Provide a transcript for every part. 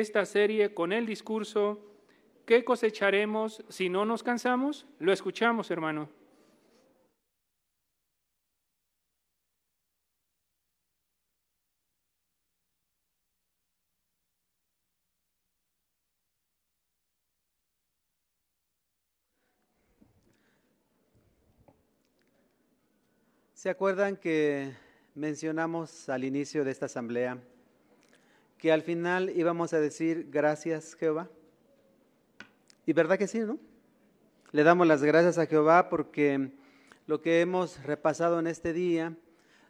esta serie con el discurso ¿Qué cosecharemos si no nos cansamos? Lo escuchamos, hermano. ¿Se acuerdan que mencionamos al inicio de esta asamblea que al final íbamos a decir gracias Jehová? Y verdad que sí, ¿no? Le damos las gracias a Jehová porque lo que hemos repasado en este día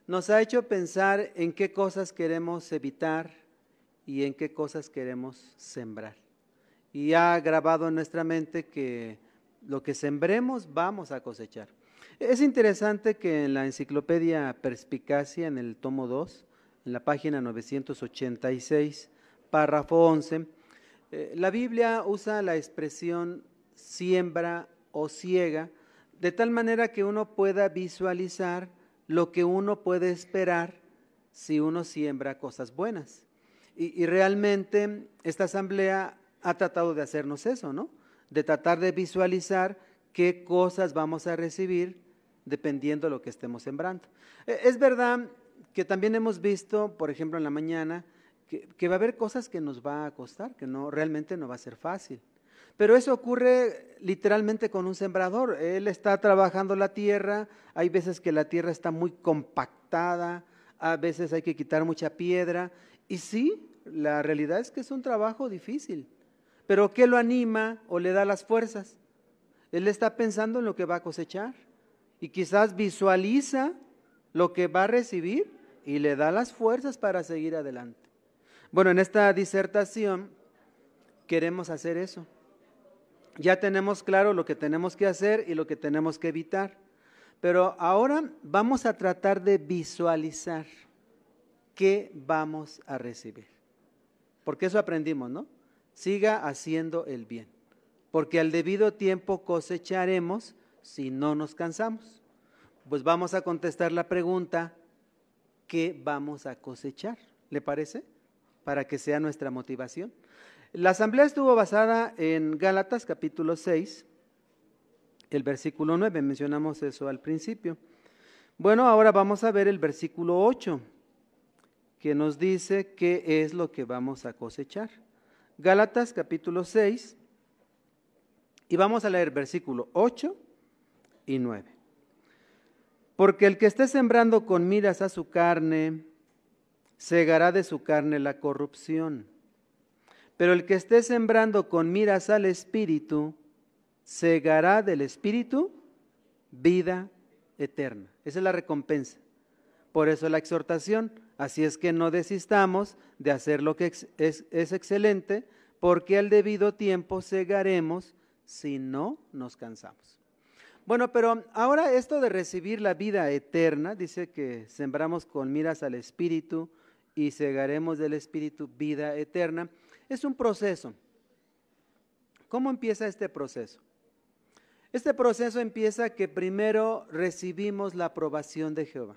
nos ha hecho pensar en qué cosas queremos evitar y en qué cosas queremos sembrar. Y ha grabado en nuestra mente que lo que sembremos vamos a cosechar. Es interesante que en la enciclopedia Perspicacia, en el tomo 2, en la página 986, párrafo 11, eh, la Biblia usa la expresión siembra o ciega de tal manera que uno pueda visualizar lo que uno puede esperar si uno siembra cosas buenas. Y, y, realmente esta asamblea ha tratado de hacernos eso, ¿no? De tratar de visualizar qué cosas vamos a recibir dependiendo de lo que estemos sembrando. E, es verdad que también hemos visto, por ejemplo, en la mañana, que, va a haber cosas que nos va a costar, que no realmente no va a ser fácil. Pero eso ocurre literalmente con un sembrador. Él está trabajando la tierra, hay veces que la tierra está muy compactada, a veces hay que quitar mucha piedra. Y sí, la realidad es que es un trabajo difícil. Pero ¿qué lo anima o le da las fuerzas? Él está pensando en lo que va a cosechar y quizás visualiza lo que va a recibir y le da las fuerzas para seguir adelante. Bueno, en esta disertación queremos hacer eso. Ya tenemos claro lo que tenemos que hacer y lo que tenemos que evitar. Pero ahora vamos a tratar de visualizar qué vamos a recibir. Porque eso aprendimos, ¿no? Siga haciendo el bien. Porque al debido tiempo cosecharemos si no nos cansamos? Pues vamos a contestar la pregunta, ¿qué vamos a cosechar? ¿Le parece? Para que sea nuestra motivación. La asamblea estuvo basada en Gálatas capítulo 6, el versículo 9, mencionamos eso al principio. Bueno, ahora vamos a ver el versículo 8, que nos dice qué es lo que vamos a cosechar. Gálatas capítulo 6, y vamos a leer versículo 8 y 9. Porque el que esté sembrando con miras a su carne, segará de su carne la corrupción. Pero el que esté sembrando con miras al Espíritu, segará del Espíritu vida eterna. Esa es la recompensa. Por eso la exhortación. Así es que no desistamos de hacer lo que es, es excelente, porque al debido tiempo segaremos si no nos cansamos. Bueno, pero ahora esto de recibir la vida eterna, dice que sembramos con miras al Espíritu y segaremos del Espíritu vida eterna, es un proceso. ¿Cómo empieza este proceso? Este proceso empieza que primero recibimos la aprobación de Jehová.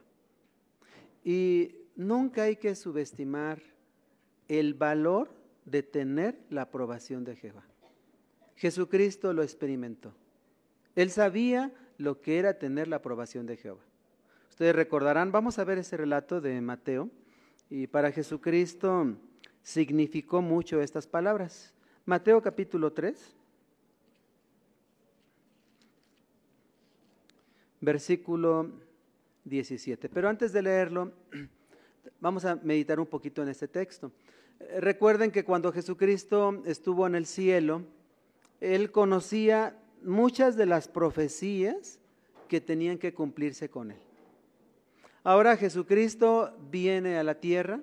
Y nunca hay que subestimar el valor de tener la aprobación de Jehová. Jesucristo lo experimentó. Él sabía lo que era tener la aprobación de Jehová. Ustedes recordarán, vamos a ver ese relato de Mateo, y para Jesucristo significó mucho estas palabras. Mateo capítulo 3, versículo 17. Pero antes de leerlo, vamos a meditar un poquito en este texto. Recuerden que cuando Jesucristo estuvo en el cielo, Él conocía muchas de las profecías que tenían que cumplirse con él. Ahora Jesucristo viene a la tierra,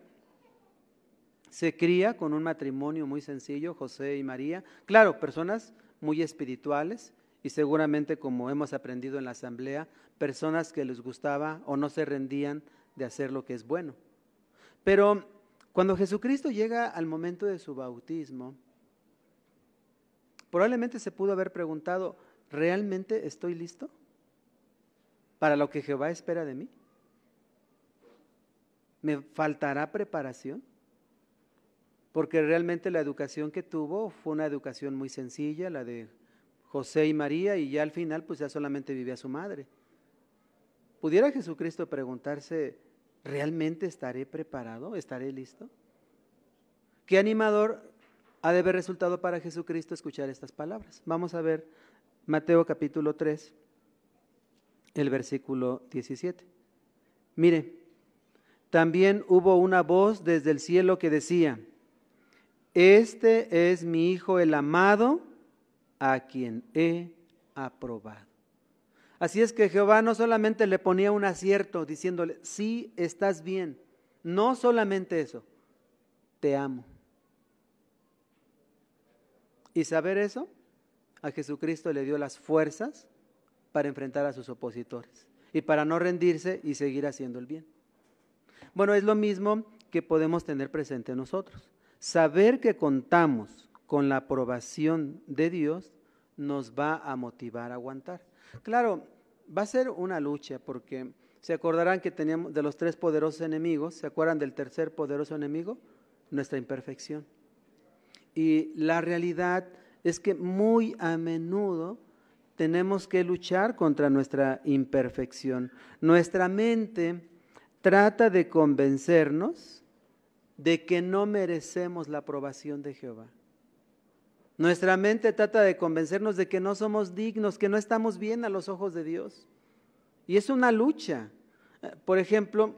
se cría con un matrimonio muy sencillo, José y María. Claro, personas muy espirituales y seguramente como hemos aprendido en la asamblea, personas que les gustaba o no se rendían de hacer lo que es bueno. Pero cuando Jesucristo llega al momento de su bautismo, Probablemente se pudo haber preguntado, ¿realmente estoy listo para lo que Jehová espera de mí? ¿Me faltará preparación? porque realmente la educación que tuvo fue una educación muy sencilla, la de José y María, y ya al final pues ya solamente vivía su madre. ¿Pudiera Jesucristo preguntarse, ¿realmente estaré preparado? ¿Estaré listo? ¿Qué animador ha de haber resultado para Jesucristo escuchar estas palabras? Vamos a ver Mateo capítulo 3, el versículo 17. Mire, también hubo una voz desde el cielo que decía, este es mi Hijo el amado, a quien he aprobado. Así es que Jehová no solamente le ponía un acierto diciéndole, sí, estás bien, no solamente eso, te amo. Y saber eso, a Jesucristo le dio las fuerzas para enfrentar a sus opositores y para no rendirse y seguir haciendo el bien. Bueno, es lo mismo que podemos tener presente nosotros. Saber que contamos con la aprobación de Dios nos va a motivar a aguantar. Claro, va a ser una lucha porque se acordarán que teníamos de los tres poderosos enemigos, ¿se acuerdan del tercer poderoso enemigo? Nuestra imperfección. Y la realidad es que muy a menudo tenemos que luchar contra nuestra imperfección. Nuestra mente trata de convencernos de que no merecemos la aprobación de Jehová. Nuestra mente trata de convencernos de que no somos dignos, que no estamos bien a los ojos de Dios. Y es una lucha. Eh, por ejemplo,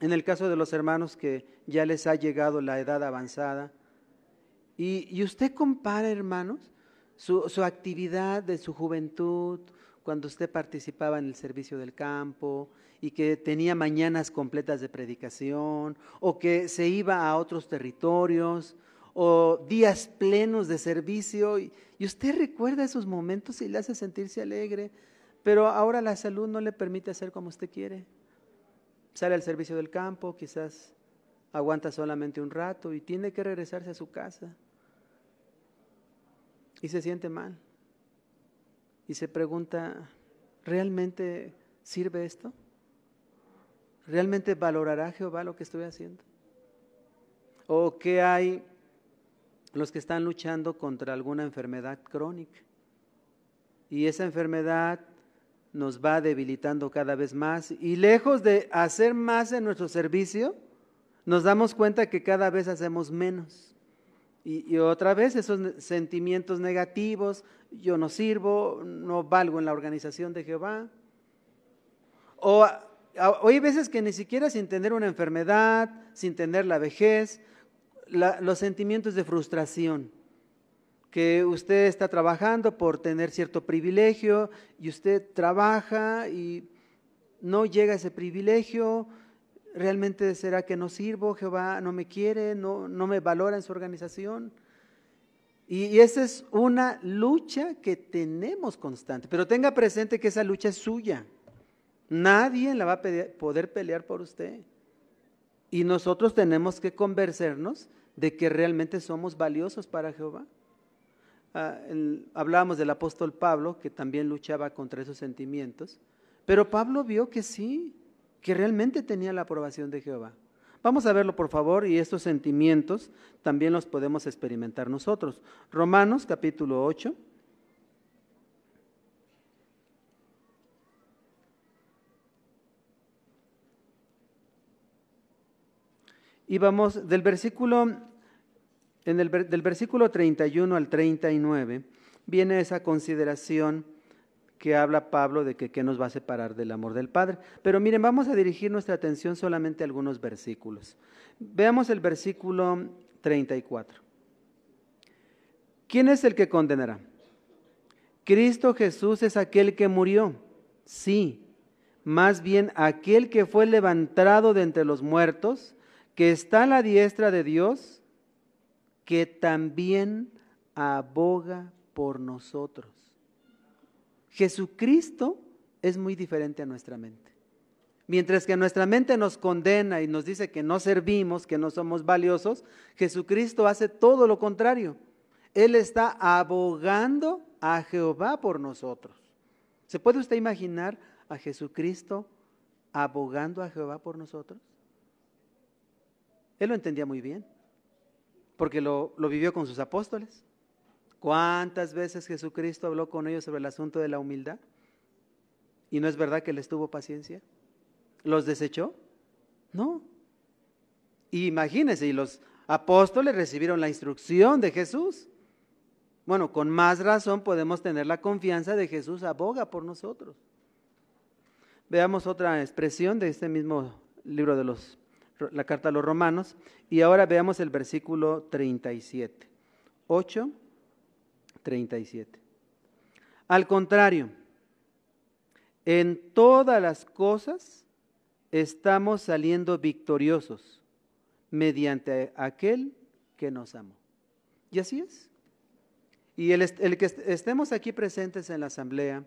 en el caso de los hermanos que ya les ha llegado la edad avanzada, y, usted compara, hermanos, su, actividad de su juventud, cuando usted participaba en el servicio del campo y que tenía mañanas completas de predicación, o que se iba a otros territorios, o días plenos de servicio y, usted recuerda esos momentos y le hace sentirse alegre, pero ahora la salud no le permite hacer como usted quiere. Sale al servicio del campo, quizás aguanta solamente un rato y tiene que regresarse a su casa. Y se siente mal. Y se pregunta, ¿realmente sirve esto? ¿Realmente valorará Jehová lo que estoy haciendo? ¿O qué hay los que están luchando contra alguna enfermedad crónica. Y esa enfermedad nos va debilitando cada vez más. Y lejos de hacer más en nuestro servicio, nos damos cuenta que cada vez hacemos menos. Y, otra vez esos sentimientos negativos, yo no sirvo, no valgo en la organización de Jehová. O, hay veces que ni siquiera sin tener una enfermedad, sin tener la vejez, los sentimientos de frustración, que usted está trabajando por tener cierto privilegio y usted trabaja y no llega a ese privilegio, realmente será que no sirvo, Jehová no me quiere, no, no me valora en su organización. Y, esa es una lucha que tenemos constante, pero tenga presente que esa lucha es suya. Nadie la va a poder pelear por usted. Y nosotros tenemos que convencernos de que realmente somos valiosos para Jehová. Ah, hablábamos del apóstol Pablo, que también luchaba contra esos sentimientos, pero Pablo vio que sí, que realmente tenía la aprobación de Jehová. Vamos a verlo, por favor, y estos sentimientos también los podemos experimentar nosotros. Romanos capítulo 8. Y vamos del versículo, en el, del versículo 31 al 39, viene esa consideración que habla Pablo de que qué nos va a separar del amor del Padre. Pero miren, vamos a dirigir nuestra atención solamente a algunos versículos. Veamos el versículo 34. ¿Quién es el que condenará? Cristo Jesús es aquel que murió, sí, más bien aquel que fue levantado de entre los muertos que está a la diestra de Dios, que también aboga por nosotros. Jesucristo es muy diferente a nuestra mente. Mientras que nuestra mente nos condena y nos dice que no servimos, que no somos valiosos, Jesucristo hace todo lo contrario. Él está abogando a Jehová por nosotros. ¿Se puede usted imaginar a Jesucristo abogando a Jehová por nosotros? Él lo entendía muy bien. porque lo, lo vivió con sus apóstoles. ¿Cuántas veces Jesucristo habló con ellos sobre el asunto de la humildad? ¿Y no es verdad que les tuvo paciencia? ¿Los desechó? No. Imagínense, y los apóstoles recibieron la instrucción de Jesús. Bueno, con más razón podemos tener la confianza de Jesús aboga por nosotros. Veamos otra expresión de este mismo libro de los, la carta a los romanos. Y ahora veamos el versículo 37. 8, 37. Al contrario, en todas las cosas estamos saliendo victoriosos mediante aquel que nos amó. Y así es. Y el, el, que estemos aquí presentes en la asamblea,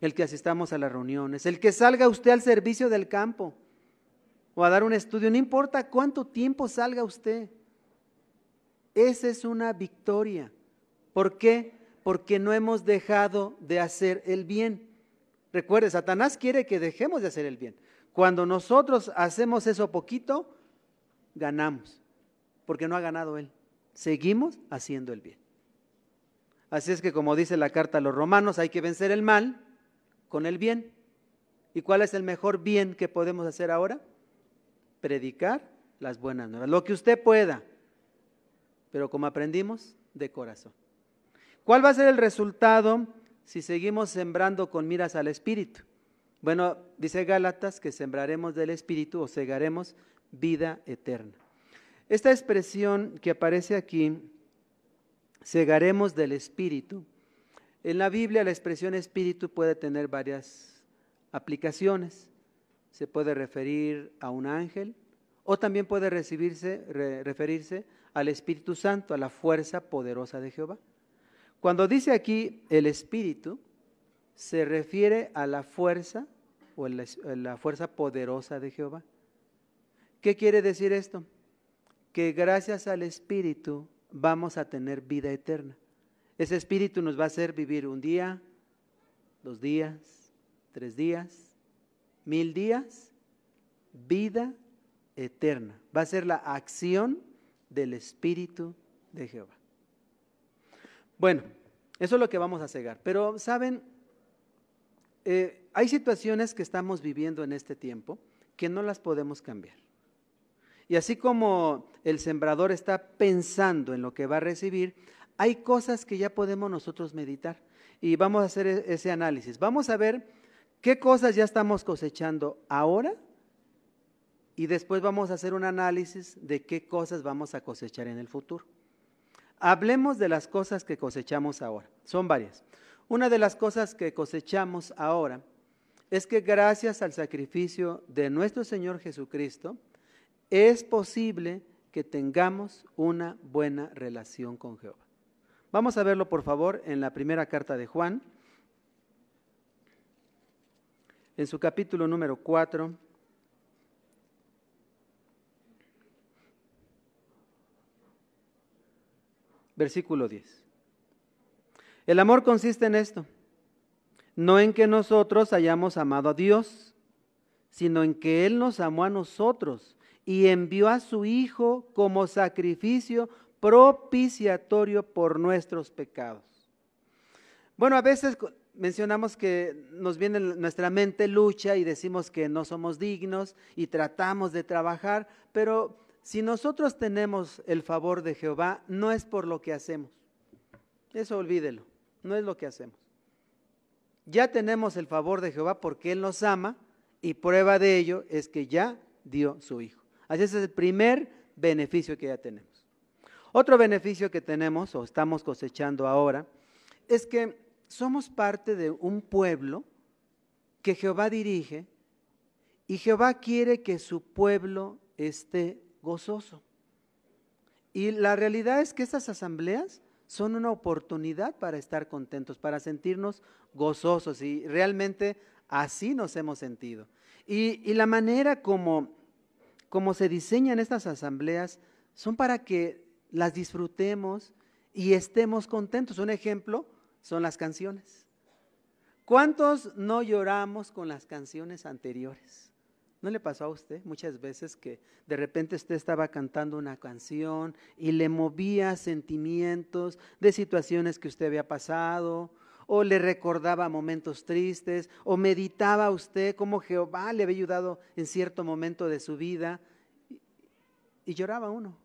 el que asistamos a las reuniones, el que salga usted al servicio del campo o a dar un estudio, no importa cuánto tiempo salga usted, esa es una victoria. ¿Por qué? Porque no hemos dejado de hacer el bien. Recuerde, Satanás quiere que dejemos de hacer el bien. Cuando nosotros hacemos eso poquito, ganamos, porque no ha ganado él. Seguimos haciendo el bien. Así es que como dice la carta a los romanos, hay que vencer el mal con el bien. ¿Y cuál es el mejor bien que podemos hacer ahora? Predicar las buenas nuevas, lo que usted pueda, pero como aprendimos, de corazón. ¿Cuál va a ser el resultado si seguimos sembrando con miras al Espíritu? Bueno, dice Gálatas que sembraremos del Espíritu o segaremos vida eterna. Esta expresión que aparece aquí segaremos del Espíritu. En la Biblia la expresión Espíritu puede tener varias aplicaciones. Se puede referir a un ángel o también puede recibirse, referirse al Espíritu Santo, a la fuerza poderosa de Jehová. Cuando dice aquí el Espíritu, se refiere a la fuerza o la fuerza poderosa de Jehová. ¿Qué quiere decir esto? Que gracias al Espíritu vamos a tener vida eterna. Ese espíritu nos va a hacer vivir un día, dos días, tres días, mil días, vida eterna. Va a ser la acción del espíritu de Jehová. Bueno, eso es lo que vamos a cegar. Pero, ¿saben? Eh, hay situaciones que estamos viviendo en este tiempo que no las podemos cambiar. Y así como el sembrador está pensando en lo que va a recibir, hay cosas que ya podemos nosotros meditar. Y vamos a hacer e-, ese análisis. Vamos a ver qué cosas ya estamos cosechando ahora y después vamos a hacer un análisis de qué cosas vamos a cosechar en el futuro. Hablemos de las cosas que cosechamos ahora. Son varias. Una de las cosas que cosechamos ahora es que gracias al sacrificio de nuestro Señor Jesucristo, es posible que tengamos una buena relación con Jehová. Vamos a verlo, por favor, en la primera carta de Juan, en su capítulo número 4. Versículo 10. El amor consiste en esto, no en que nosotros hayamos amado a Dios, sino en que Él nos amó a nosotros y envió a su Hijo como sacrificio propiciatorio por nuestros pecados. Bueno, a veces mencionamos que nos viene en nuestra mente lucha y decimos que no somos dignos y tratamos de trabajar, pero si nosotros tenemos el favor de Jehová, no es por lo que hacemos. Eso olvídelo, no es lo que hacemos. Ya tenemos el favor de Jehová porque Él nos ama y prueba de ello es que ya dio su Hijo. Así es el primer beneficio que ya tenemos. Otro beneficio que tenemos o estamos cosechando ahora es que somos parte de un pueblo que Jehová dirige y Jehová quiere que su pueblo esté gozoso. Y la realidad es que estas asambleas son una oportunidad para estar contentos, para sentirnos gozosos y realmente así nos hemos sentido. Y, y la manera como como se diseñan estas asambleas son para que las disfrutemos y estemos contentos. Un ejemplo son las canciones. ¿Cuántos no lloramos con las canciones anteriores? ¿No le pasó a usted muchas veces que de repente usted estaba cantando una canción y le movía sentimientos de situaciones que usted había pasado, o le recordaba momentos tristes, o meditaba usted cómo Jehová le había ayudado en cierto momento de su vida, y, lloraba uno?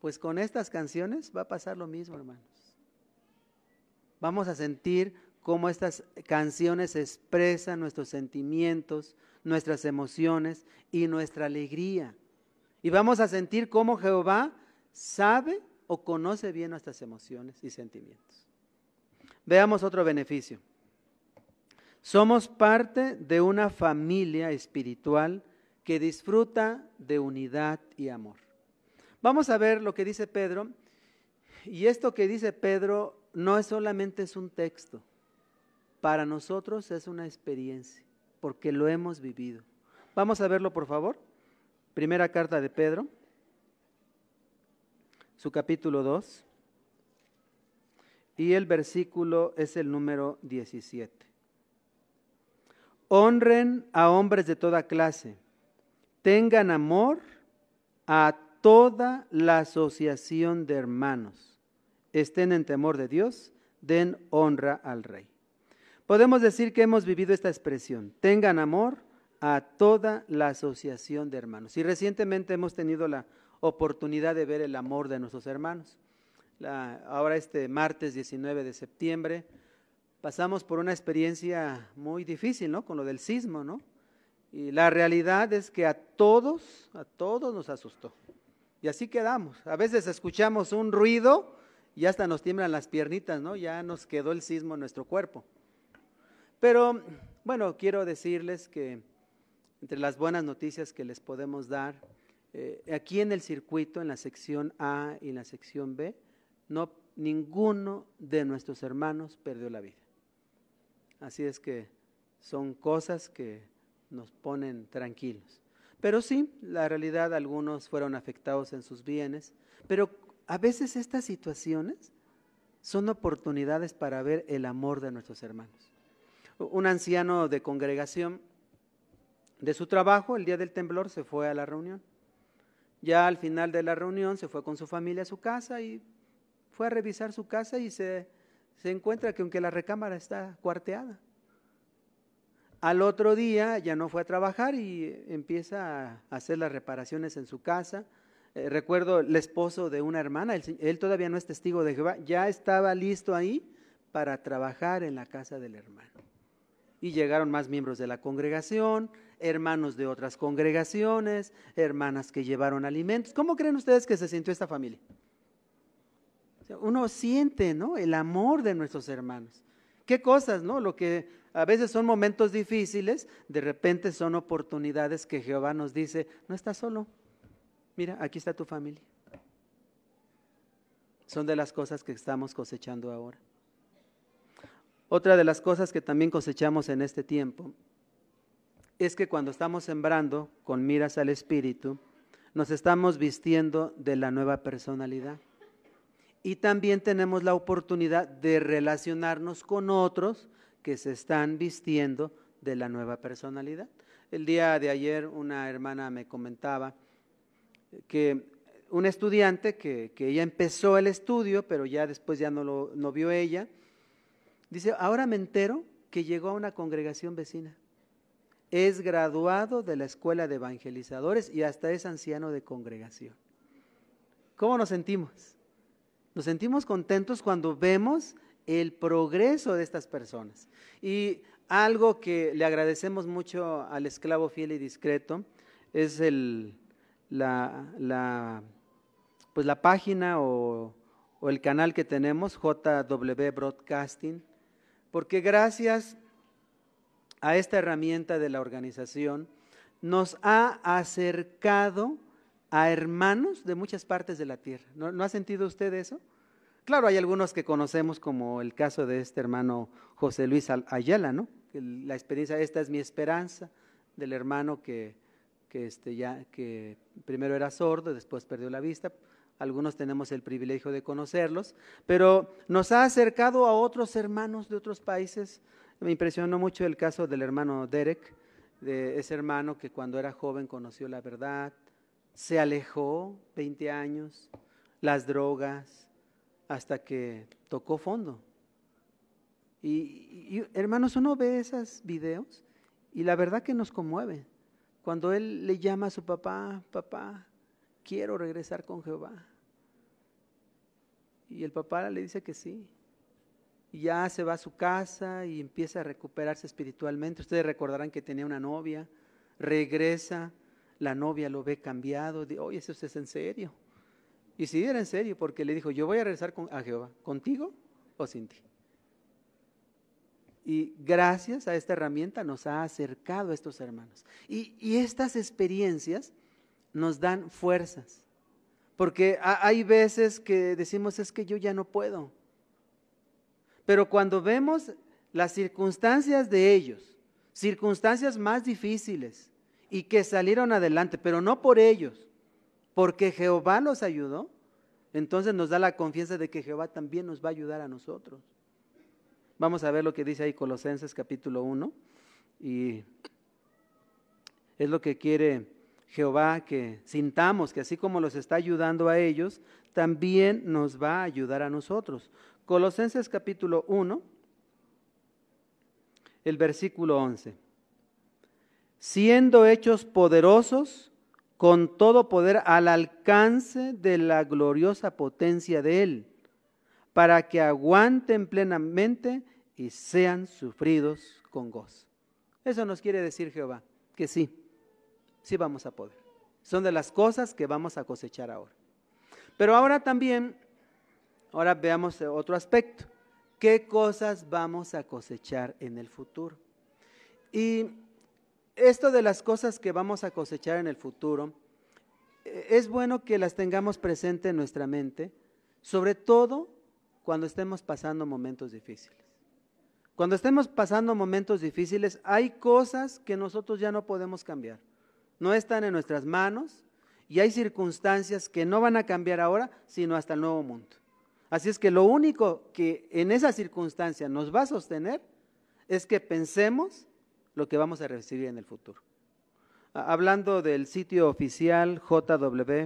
Pues con estas canciones va a pasar lo mismo, hermanos. Vamos a sentir cómo estas canciones expresan nuestros sentimientos, nuestras emociones y nuestra alegría. Y vamos a sentir cómo Jehová sabe o conoce bien nuestras emociones y sentimientos. Veamos otro beneficio. Somos parte de una familia espiritual que disfruta de unidad y amor. Vamos a ver lo que dice Pedro. Y esto que dice Pedro no es solamente es un texto, para nosotros es una experiencia, porque lo hemos vivido. Vamos a verlo, por favor. Primera carta de Pedro, su capítulo 2, y el versículo es el número 17. Honren a hombres de toda clase, tengan amor a toda la asociación de hermanos, estén en temor de Dios, den honra al rey. Podemos decir que hemos vivido esta expresión, tengan amor a toda la asociación de hermanos. Y recientemente hemos tenido la oportunidad de ver el amor de nuestros hermanos. ahora este martes 19 de septiembre pasamos por una experiencia muy difícil, ¿no? Con lo del sismo, ¿no? Y la realidad es que a todos, a todos nos asustó. Y así quedamos. A veces escuchamos un ruido y hasta nos tiemblan las piernitas, ¿no? Ya nos quedó el sismo en nuestro cuerpo. Pero bueno, quiero decirles que entre las buenas noticias que les podemos dar, eh, aquí en el circuito, en la sección A y en la sección B, no, ninguno de nuestros hermanos perdió la vida. Así es que son cosas que nos ponen tranquilos. Pero sí, la realidad, algunos fueron afectados en sus bienes, pero a veces estas situaciones son oportunidades para ver el amor de nuestros hermanos un anciano de congregación de su trabajo, el día del temblor se fue a la reunión. Ya al final de la reunión se fue con su familia a su casa y fue a revisar su casa y se, se encuentra que aunque la recámara está cuarteada. Al otro día ya no fue a trabajar y empieza a hacer las reparaciones en su casa. Eh, recuerdo el esposo de una hermana, él, todavía no es testigo de Jehová, ya estaba listo ahí para trabajar en la casa del hermano y llegaron más miembros de la congregación, hermanos de otras congregaciones, hermanas que llevaron alimentos. ¿Cómo creen ustedes que se sintió esta familia? Uno siente, ¿no? El amor de nuestros hermanos. ¿Qué cosas, no? Lo que a veces son momentos difíciles, de repente son oportunidades que Jehová nos dice, no estás solo. Mira, aquí está tu familia. Son de las cosas que estamos cosechando ahora. Otra de las cosas que también cosechamos en este tiempo es que cuando estamos sembrando con miras al Espíritu, nos estamos vistiendo de la nueva personalidad. Y también tenemos la oportunidad de relacionarnos con otros que se están vistiendo de la nueva personalidad. El día de ayer una hermana me comentaba que un estudiante que, que ella empezó el estudio, pero ya después ya no lo no vio ella, Dice, ahora me entero que llegó a una congregación vecina. Es graduado de la escuela de evangelizadores y hasta es anciano de congregación. ¿Cómo nos sentimos? Nos sentimos contentos cuando vemos el progreso de estas personas. Y algo que le agradecemos mucho al esclavo fiel y discreto es el, la, pues la página o, o el canal que tenemos, JW Broadcasting porque gracias a esta herramienta de la organización nos ha acercado a hermanos de muchas partes de la tierra. ¿No, ha sentido usted eso? Claro, hay algunos que conocemos como el caso de este hermano José Luis Ayala, ¿no? La experiencia, esta es mi esperanza, del hermano que, que, este, primero era sordo, después perdió la vista, algunos tenemos el privilegio de conocerlos, pero nos ha acercado a otros hermanos de otros países. Me impresionó mucho el caso del hermano Derek, de ese hermano que cuando era joven conoció la verdad, se alejó 20 años, las drogas, hasta que tocó fondo. Y, y, hermanos, uno ve esos videos y la verdad que nos conmueve. Cuando él le llama a su papá, papá, quiero regresar con Jehová. Y el papá le dice que sí. Y ya se va a su casa y empieza a recuperarse espiritualmente. Ustedes recordarán que tenía una novia, regresa, la novia lo ve cambiado, dice, oye, eso es en serio. Y si era en serio, porque le dijo, yo voy a regresar con, a Jehová, contigo o sin ti. Y gracias a esta herramienta nos ha acercado a estos hermanos. Y, y estas experiencias nos dan fuerzas. Porque hay veces que decimos, es que yo ya no puedo. Pero cuando vemos las circunstancias de ellos, circunstancias más difíciles, y que salieron adelante, pero no por ellos, porque Jehová los ayudó, entonces nos da la confianza de que Jehová también nos va a ayudar a nosotros. Vamos a ver lo que dice ahí Colosenses capítulo 1, y es lo que quiere Jehová que sintamos que así como los está ayudando a ellos, también nos va a ayudar a nosotros. Colosenses capítulo 1, el versículo 11. Siendo hechos poderosos con todo poder al alcance de la gloriosa potencia de Él, para que aguanten plenamente y sean sufridos con gozo. Eso nos quiere decir Jehová, que sí, sí vamos a poder. Son de las cosas que vamos a cosechar ahora. Pero ahora también Ahora veamos otro aspecto. ¿Qué cosas vamos a cosechar en el futuro? Y esto de las cosas que vamos a cosechar en el futuro, eh, es bueno que las tengamos presente en nuestra mente, sobre todo cuando estemos pasando momentos difíciles. Cuando estemos pasando momentos difíciles, hay cosas que nosotros ya no podemos cambiar. No están en nuestras manos y hay circunstancias que no van a cambiar ahora, sino hasta el nuevo mundo. Así es que lo único que en esa circunstancia nos va a sostener es que pensemos lo que vamos a recibir en el futuro. Hablando del sitio oficial jw.org,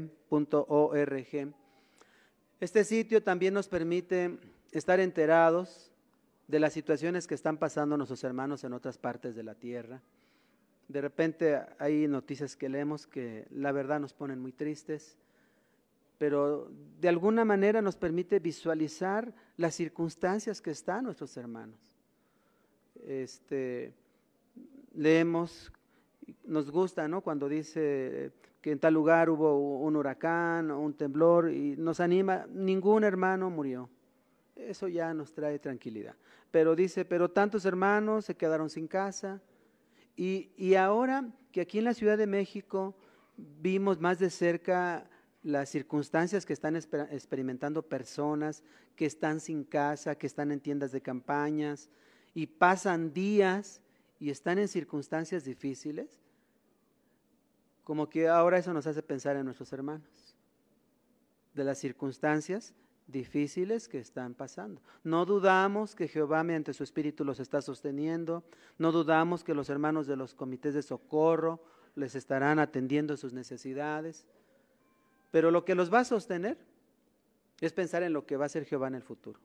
este sitio también nos permite estar enterados de las situaciones que están pasando nuestros hermanos en otras partes de la tierra. De repente hay noticias que leemos que la verdad nos ponen muy tristes pero de alguna manera nos permite visualizar las circunstancias que están nuestros hermanos. Este, leemos, nos gusta, ¿no? Cuando dice que en tal lugar hubo un huracán o un temblor y nos anima, ningún hermano murió. Eso ya nos trae tranquilidad. Pero dice, pero tantos hermanos se quedaron sin casa. Y, ahora que aquí en la Ciudad de México vimos más de cerca las circunstancias que están experimentando personas que están sin casa, que están en tiendas de campañas y pasan días y están en circunstancias difíciles, como que ahora eso nos hace pensar en nuestros hermanos, de las circunstancias difíciles que están pasando. No dudamos que Jehová mediante su Espíritu los está sosteniendo, no dudamos que los hermanos de los comités de socorro les estarán atendiendo sus necesidades. Pero lo que los va a sostener es pensar en lo que va a ser Jehová en el futuro.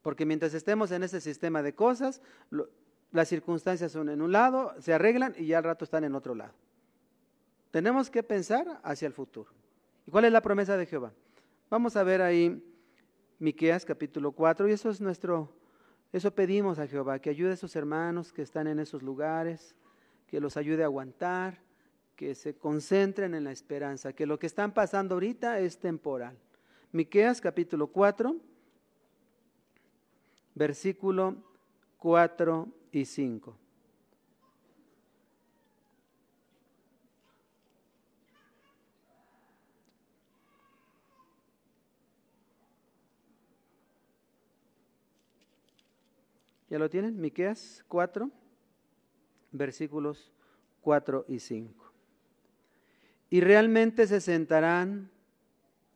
Porque mientras estemos en ese sistema de cosas, las circunstancias son en un lado, se arreglan y ya al rato están en otro lado. Tenemos que pensar hacia el futuro. ¿Y cuál es la promesa de Jehová? Vamos a ver ahí Miqueas capítulo 4 y eso es nuestro eso pedimos a Jehová, que ayude a esos hermanos que están en esos lugares, que los ayude a aguantar, que se concentren en la esperanza, que lo que están pasando ahorita es temporal. Miqueas capítulo 4, versículo 4 y 5. ¿Ya lo tienen? Miqueas 4, versículos 4 y 5 y realmente se sentarán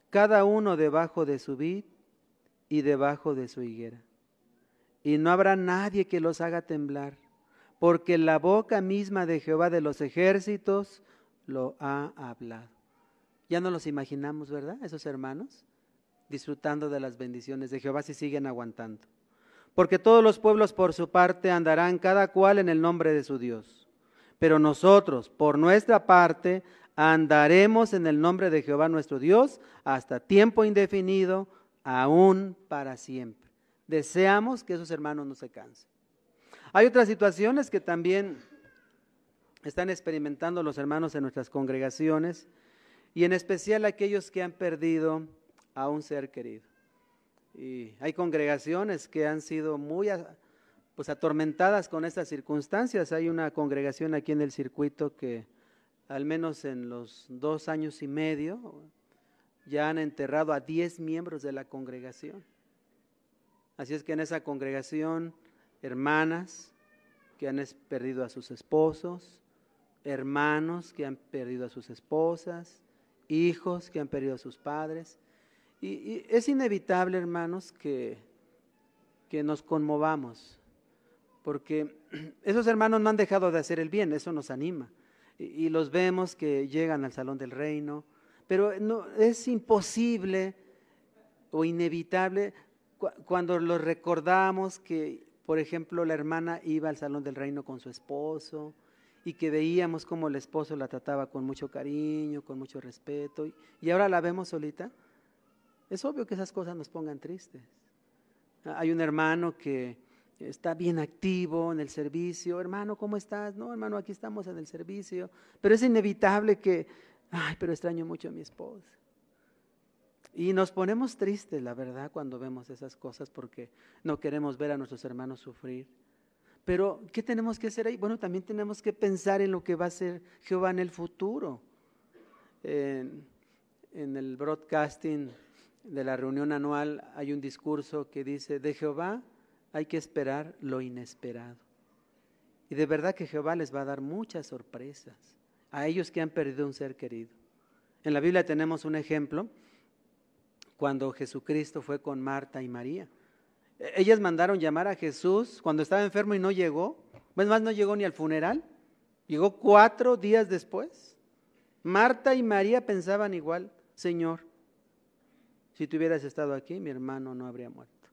cada uno debajo de su vid y debajo de su higuera. Y no habrá nadie que los haga temblar, porque la boca misma de Jehová de los ejércitos lo ha hablado. Ya no los imaginamos, ¿verdad? Esos hermanos disfrutando de las bendiciones de Jehová si siguen aguantando. Porque todos los pueblos por su parte andarán cada cual en el nombre de su Dios. Pero nosotros, por nuestra parte, andaremos en el nombre de Jehová nuestro Dios hasta tiempo indefinido, aún para siempre. Deseamos que esos hermanos no se cansen. Hay otras situaciones que también están experimentando los hermanos en nuestras congregaciones y en especial aquellos que han perdido a un ser querido. Y hay congregaciones que han sido muy pues, atormentadas con estas circunstancias. Hay una congregación aquí en el circuito que al menos en los dos años y medio ya han enterrado a diez miembros de la congregación. Así es que en esa congregación, hermanas que han perdido a sus esposos, hermanos que han perdido a sus esposas, hijos que han perdido a sus padres. Y, es inevitable, hermanos, que, que nos conmovamos, porque esos hermanos no han dejado de hacer el bien, eso nos anima. Y, los vemos que llegan al salón del reino, pero no, es imposible o inevitable cuando los recordamos que, por ejemplo, la hermana iba al salón del reino con su esposo, y que veíamos cómo el esposo la trataba con mucho cariño, con mucho respeto, y ahora la vemos solita, es obvio que esas cosas nos pongan tristes. Hay un hermano que está bien activo en el servicio, hermano, ¿cómo estás? No, hermano, aquí estamos en el servicio, pero es inevitable que, ay, pero extraño mucho a mi esposa. Y nos ponemos tristes, la verdad, cuando vemos esas cosas porque no queremos ver a nuestros hermanos sufrir. Pero, ¿qué tenemos que hacer ahí? Bueno, también tenemos que pensar en lo que va a hacer Jehová en el futuro. En, el broadcasting de la reunión anual hay un discurso que dice, de Jehová hay que esperar lo inesperado. Y de verdad que Jehová les va a dar muchas sorpresas a ellos que han perdido un ser querido. En la Biblia tenemos un ejemplo cuando Jesucristo fue con Marta y María. Ellas mandaron llamar a Jesús cuando estaba enfermo y no llegó. Es más, no llegó ni al funeral. Llegó cuatro días después. Marta y María pensaban igual, Señor, si tú hubieras estado aquí, mi hermano no habría muerto.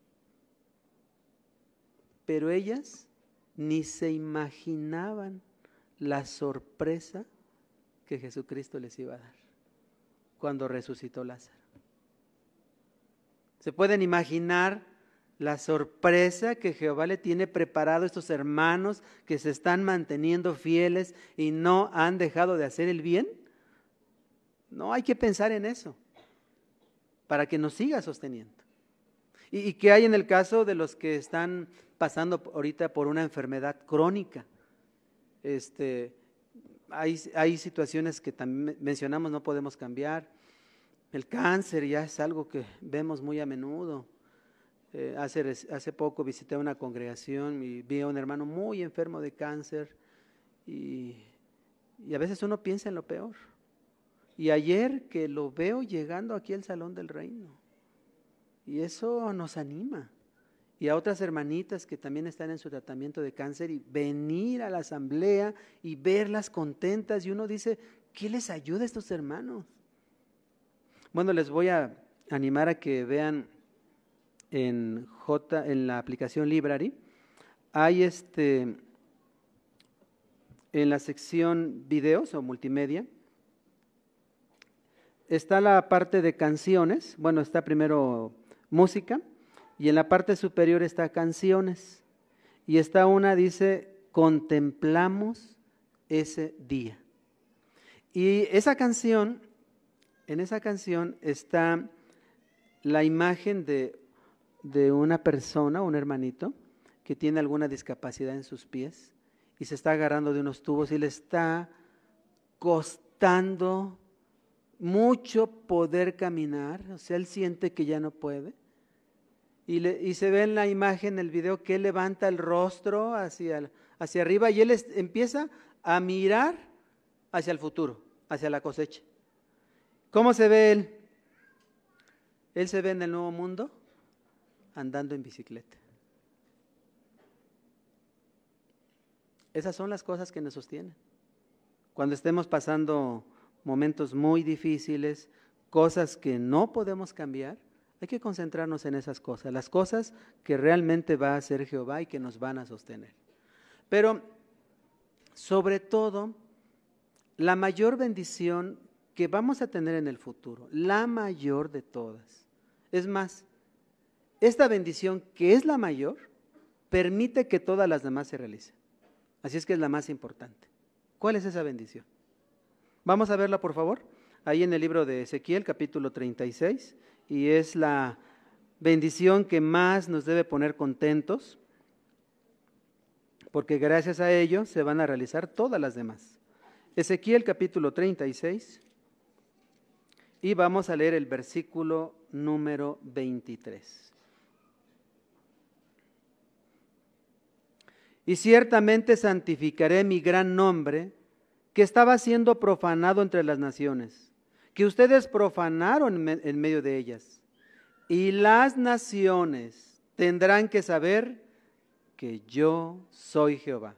Pero ellas ni se imaginaban la sorpresa que Jesucristo les iba a dar cuando resucitó Lázaro. ¿Se pueden imaginar la sorpresa que Jehová le tiene preparado a estos hermanos que se están manteniendo fieles y no han dejado de hacer el bien? No hay que pensar en eso para que nos siga sosteniendo. ¿Y, qué hay en el caso de los que están pasando ahorita por una enfermedad crónica? Este, hay, hay situaciones que también mencionamos no podemos cambiar. El cáncer ya es algo que vemos muy a menudo eh, hace, hace poco visité una congregación y vi a un hermano muy enfermo de cáncer y, y a veces uno piensa en lo peor. Y ayer que lo veo llegando aquí al Salón del Reino, y eso nos anima. Y a otras hermanitas que también están en su tratamiento de cáncer y venir a la asamblea y verlas contentas y uno dice, ¿qué les ayuda a estos hermanos? Bueno, les voy a animar a que vean en, J, en la aplicación Library, hay este, en la sección videos o multimedia, está la parte de canciones, bueno, está primero música, y en la parte superior está canciones, y está una, dice, contemplamos ese día. Y esa canción, en esa canción está la imagen de de una persona, un hermanito, que tiene alguna discapacidad en sus pies y se está agarrando de unos tubos y le está costando mucho poder caminar, o sea, él siente que ya no puede. Y, y se ve en la imagen, en el video, que él levanta el rostro hacia, hacia arriba y él empieza a mirar hacia el futuro, hacia la cosecha. ¿Cómo se ve él? Él se ve en el nuevo mundo andando en bicicleta. Esas son las cosas que nos sostienen. Cuando estemos pasando momentos muy difíciles, cosas que no podemos cambiar, hay que concentrarnos en esas cosas, las cosas que realmente va a hacer Jehová y que nos van a sostener. Pero sobre todo, la mayor bendición que vamos a tener en el futuro, la mayor de todas. Es más, esta bendición que es la mayor, permite que todas las demás se realicen. Así es que es la más importante. ¿Cuál es esa bendición? Vamos a verla, por favor, ahí en el libro de Ezequiel, capítulo 36, y es la bendición que más nos debe poner contentos, porque gracias a ello se van a realizar todas las demás. Ezequiel capítulo 36, y vamos a leer el versículo número 23. Y ciertamente santificaré mi gran nombre, que estaba siendo profanado entre las naciones, que ustedes profanaron en medio de ellas. Y las naciones tendrán que saber que yo soy Jehová.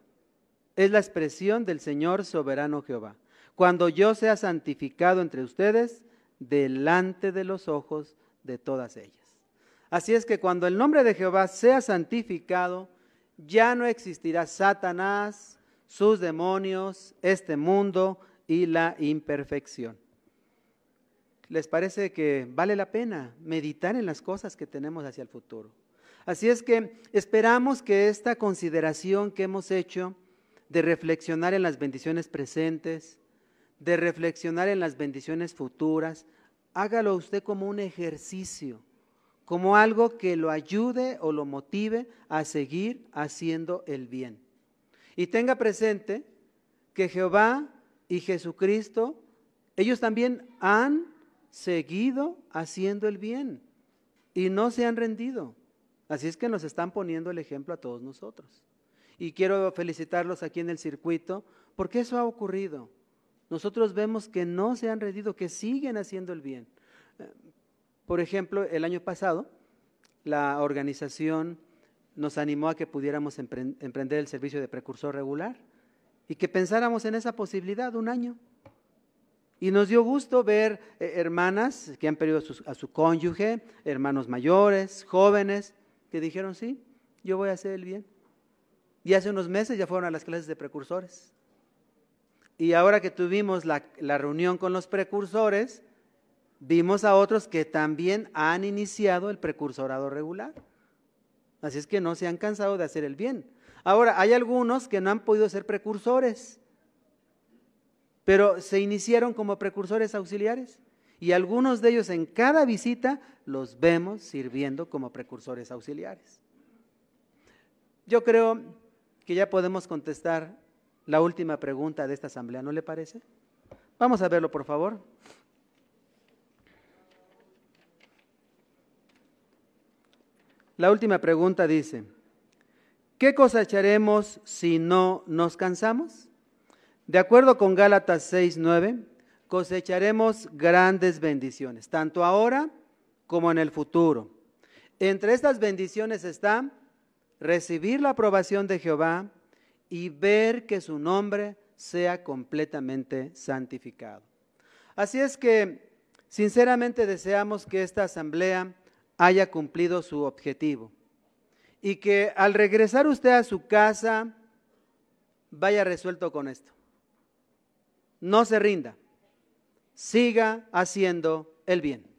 Es la expresión del Señor soberano Jehová. Cuando yo sea santificado entre ustedes, delante de los ojos de todas ellas. Así es que cuando el nombre de Jehová sea santificado, ya no existirá Satanás, sus demonios, este mundo y la imperfección. ¿Les parece que vale la pena meditar en las cosas que tenemos hacia el futuro? Así es que esperamos que esta consideración que hemos hecho de reflexionar en las bendiciones presentes, de reflexionar en las bendiciones futuras, hágalo usted como un ejercicio, como algo que lo ayude o lo motive a seguir haciendo el bien. Y tenga presente que Jehová y Jesucristo, ellos también han seguido haciendo el bien y no se han rendido. Así es que nos están poniendo el ejemplo a todos nosotros. Y quiero felicitarlos aquí en el circuito porque eso ha ocurrido nosotros vemos que no se han rendido, que siguen haciendo el bien. Por ejemplo, el año pasado, la organización nos animó a que pudiéramos emprender el servicio de precursor regular y que pensáramos en esa posibilidad un año. Y nos dio gusto ver eh, hermanas que han perdido a su, a su cónyuge, hermanos mayores, jóvenes, que dijeron, sí, yo voy a hacer el bien. Y hace unos meses ya fueron a las clases de precursores. Y ahora que tuvimos la, reunión con los precursores, vimos a otros que también han iniciado el precursorado regular. Así es que no se han cansado de hacer el bien. Ahora, hay algunos que no han podido ser precursores, pero se iniciaron como precursores auxiliares. Y algunos de ellos en cada visita los vemos sirviendo como precursores auxiliares. Yo creo que ya podemos contestar la última pregunta de esta asamblea, ¿no le parece? Vamos a verlo, por favor. La última pregunta dice, ¿qué cosecharemos si no nos cansamos? De acuerdo con Gálatas 6:9, cosecharemos grandes bendiciones, tanto ahora como en el futuro. Entre estas bendiciones está recibir la aprobación de Jehová, y ver que su nombre sea completamente santificado. Así es que sinceramente deseamos que esta asamblea haya cumplido su objetivo y que al regresar usted a su casa vaya resuelto con esto. No se rinda, siga haciendo el bien.